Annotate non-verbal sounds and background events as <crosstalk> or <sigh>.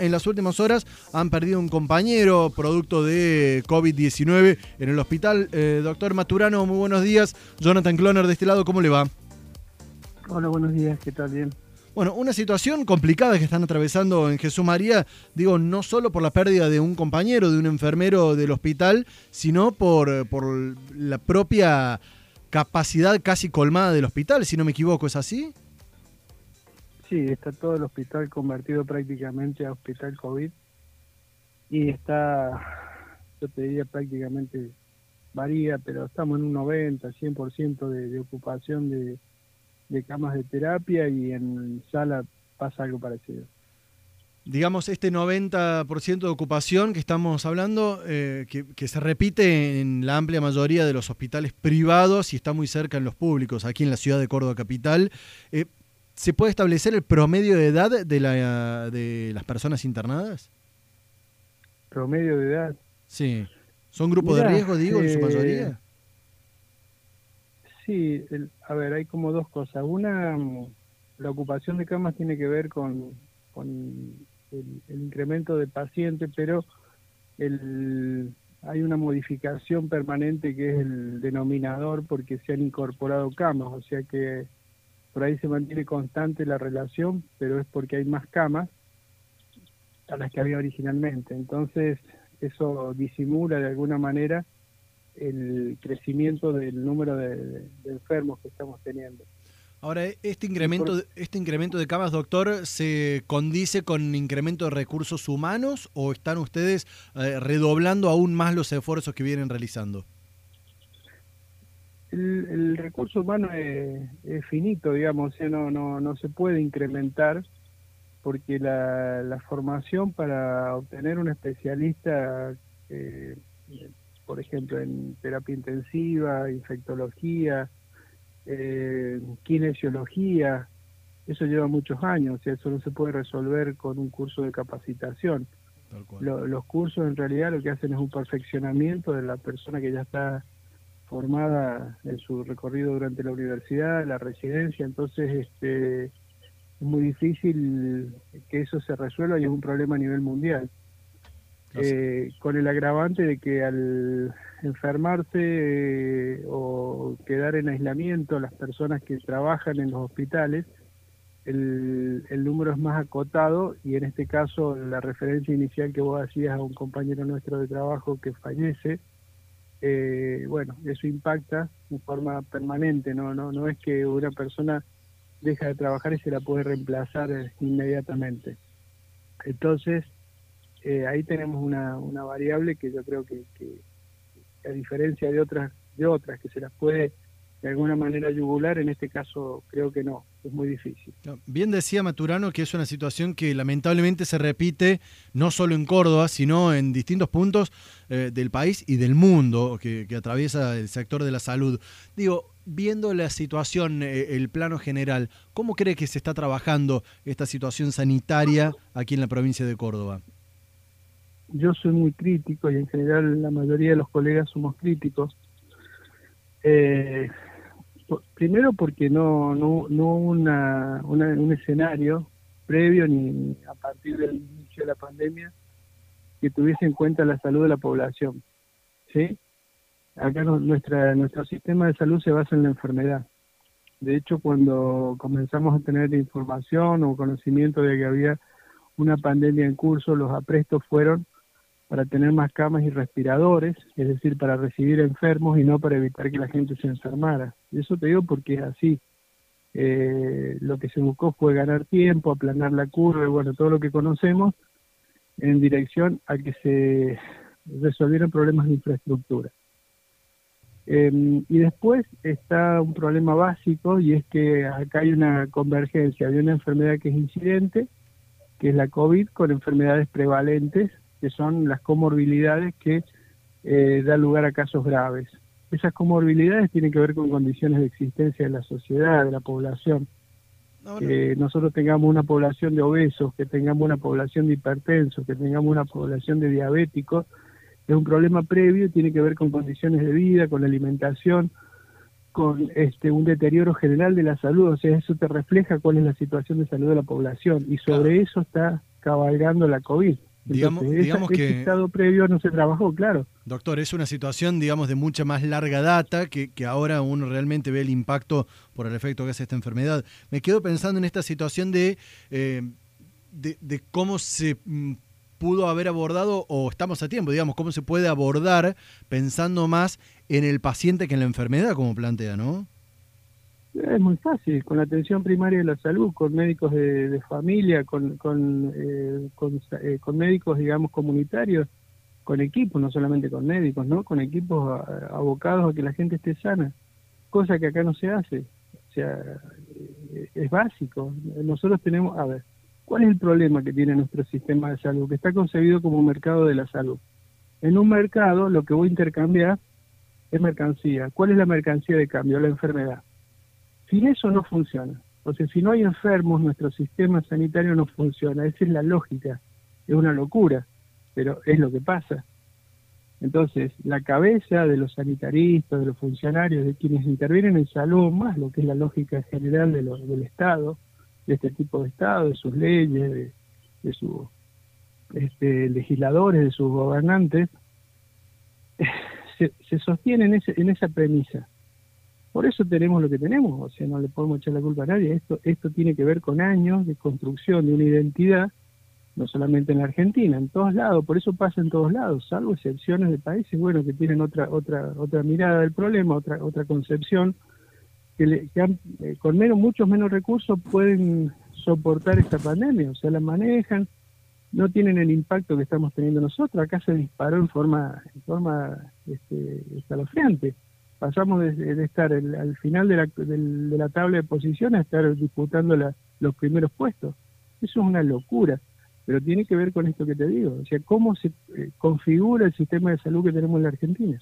en las últimas horas han perdido un compañero producto de COVID-19 en el hospital. Eh, doctor Maturano, muy buenos días. Jonathan Cloner de este lado, ¿cómo le va? Hola, buenos días, ¿qué tal? Bien. Bueno, una situación complicada que están atravesando en Jesús María, digo, no solo por la pérdida de un compañero, de un enfermero del hospital, sino por, por la propia capacidad casi colmada del hospital, si no me equivoco, ¿es así? Sí, está todo el hospital convertido prácticamente a hospital COVID. Y está, yo te diría prácticamente varía, pero estamos en un 90, 100% de, ocupación de, de camas de terapia y en sala pasa algo parecido. Digamos, este 90% de ocupación que estamos hablando, eh, que, se repite en la amplia mayoría de los hospitales privados y está muy cerca en los públicos, aquí en la ciudad de Córdoba Capital, eh, ¿se puede establecer el promedio de edad de, la, de las personas internadas? ¿Promedio de edad? Sí. ¿Son grupos de riesgo, digo, en su mayoría? Eh, sí, a ver, hay como dos cosas. Una, la ocupación de camas tiene que ver con el, incremento de pacientes, pero el, hay una modificación permanente que es el denominador porque se han incorporado camas, o sea que por ahí se mantiene constante la relación, pero es porque hay más camas a las que había originalmente. Entonces, eso disimula de alguna manera el crecimiento del número de enfermos que estamos teniendo. Ahora, este incremento, este incremento de camas, doctor, ¿se condice con incremento de recursos humanos o están ustedes eh, redoblando aún más los esfuerzos que vienen realizando? El, recurso humano es, finito, digamos, o sea, no, no, no se puede incrementar porque la, formación para obtener un especialista, eh, por ejemplo, en terapia intensiva, infectología, eh, kinesiología, eso lleva muchos años, y eso no se puede resolver con un curso de capacitación. los cursos en realidad lo que hacen es un perfeccionamiento de la persona que ya está formada en su recorrido durante la universidad, la residencia, entonces este, es muy difícil que eso se resuelva y es un problema a nivel mundial. Eh, con el agravante de que al enfermarse eh, o quedar en aislamiento las personas que trabajan en los hospitales, el, número es más acotado y en este caso la referencia inicial que vos hacías a un compañero nuestro de trabajo que fallece, eh, bueno, eso impacta de forma permanente, no, no, no es que una persona deja de trabajar y se la puede reemplazar inmediatamente. Entonces, eh, ahí tenemos una, una variable que yo creo que, a diferencia de otras de otras que se las puede de alguna manera yugular, en este caso creo que no, es muy difícil. Bien decía Maturano que es una situación que lamentablemente se repite no solo en Córdoba, sino en distintos puntos eh, del país y del mundo que, atraviesa el sector de la salud. Digo, viendo la situación, eh, el plano general, ¿cómo cree que se está trabajando esta situación sanitaria aquí en la provincia de Córdoba? yo soy muy crítico y en general la mayoría de los colegas somos críticos. Eh, primero porque no no no una, un escenario previo ni a partir del inicio de la pandemia que tuviese en cuenta la salud de la población. ¿sí? Acá nuestra, nuestro sistema de salud se basa en la enfermedad. De hecho, cuando comenzamos a tener información o conocimiento de que había una pandemia en curso, los aprestos fueron para tener más camas y respiradores, es decir, para recibir enfermos y no para evitar que la gente se enfermara. Y eso te digo porque así. Eh, lo que se buscó fue ganar tiempo, aplanar la curva y bueno, todo lo que conocemos en dirección a que se resolvieran problemas de infraestructura. Em, y después está un problema básico y es que acá hay una convergencia de una enfermedad que es incidente, que es la COVID, con enfermedades prevalentes que son las comorbilidades que eh, dan lugar a casos graves. Esas comorbilidades tienen que ver con condiciones de existencia de la sociedad, de la población. Que nosotros tengamos una población de obesos, que tengamos una población de hipertensos, que tengamos una población de diabéticos, es un problema previo, tiene que ver con condiciones de vida, con la alimentación, con este un deterioro general de la salud, o sea, eso te refleja cuál es la situación de salud de la población y sobre eso está cabalgando la COVID. digamos, digamos que... estado previo no se trabajó, claro. Doctor, es una situación, digamos, de mucha más larga data que, que ahora uno realmente ve el impacto por el efecto que hace esta enfermedad. Me quedo pensando en esta situación de, eh, de, cómo se mm, pudo haber abordado, o estamos a tiempo, digamos, cómo se puede abordar pensando más en el paciente que en la enfermedad, como plantea, ¿no? Es muy fácil, con la atención primaria de la salud, con médicos de, familia, con, con, eh, eh, con, médicos, digamos, comunitarios, con equipos, no solamente con médicos, ¿no? Con equipos abocados a que la gente esté sana, cosa que acá no se hace. O sea, eh, es básico. Nosotros tenemos, a ver, ¿cuál es el problema que tiene nuestro sistema de salud? Que está concebido como mercado de la salud. En un mercado lo que voy a intercambiar es mercancía. ¿Cuál es la mercancía de cambio? La enfermedad. Sin eso no funciona. O sea, si no hay enfermos, nuestro sistema sanitario no funciona. Esa es la lógica. Es una locura, pero es lo que pasa. Entonces, la cabeza de los sanitaristas, de los funcionarios, de quienes intervienen en salud, más lo que es la lógica general de del Estado, de este tipo de Estado, de sus leyes, de, sus este, legisladores, de sus gobernantes, <laughs> se, se sostiene en, ese, en esa premisa. Por eso tenemos lo que tenemos, o sea, no le podemos echar la culpa a nadie. Esto, esto tiene que ver con años de construcción de una identidad, no solamente en la Argentina, en todos lados, por eso pasa en todos lados, salvo excepciones de países, bueno, que tienen otra, otra, otra mirada del problema, otra, otra concepción, que, le, que eh, con menos, muchos menos recursos pueden soportar esta pandemia, o sea, la manejan, no tienen el impacto que estamos teniendo nosotros. Acá se disparó en forma, en forma este, escalofriante pasamos de, estar al final de la, de, la, tabla de posiciones a estar disputando los primeros puestos. Eso es una locura, pero tiene que ver con esto que te digo, o sea, cómo se eh, configura el sistema de salud que tenemos en la Argentina.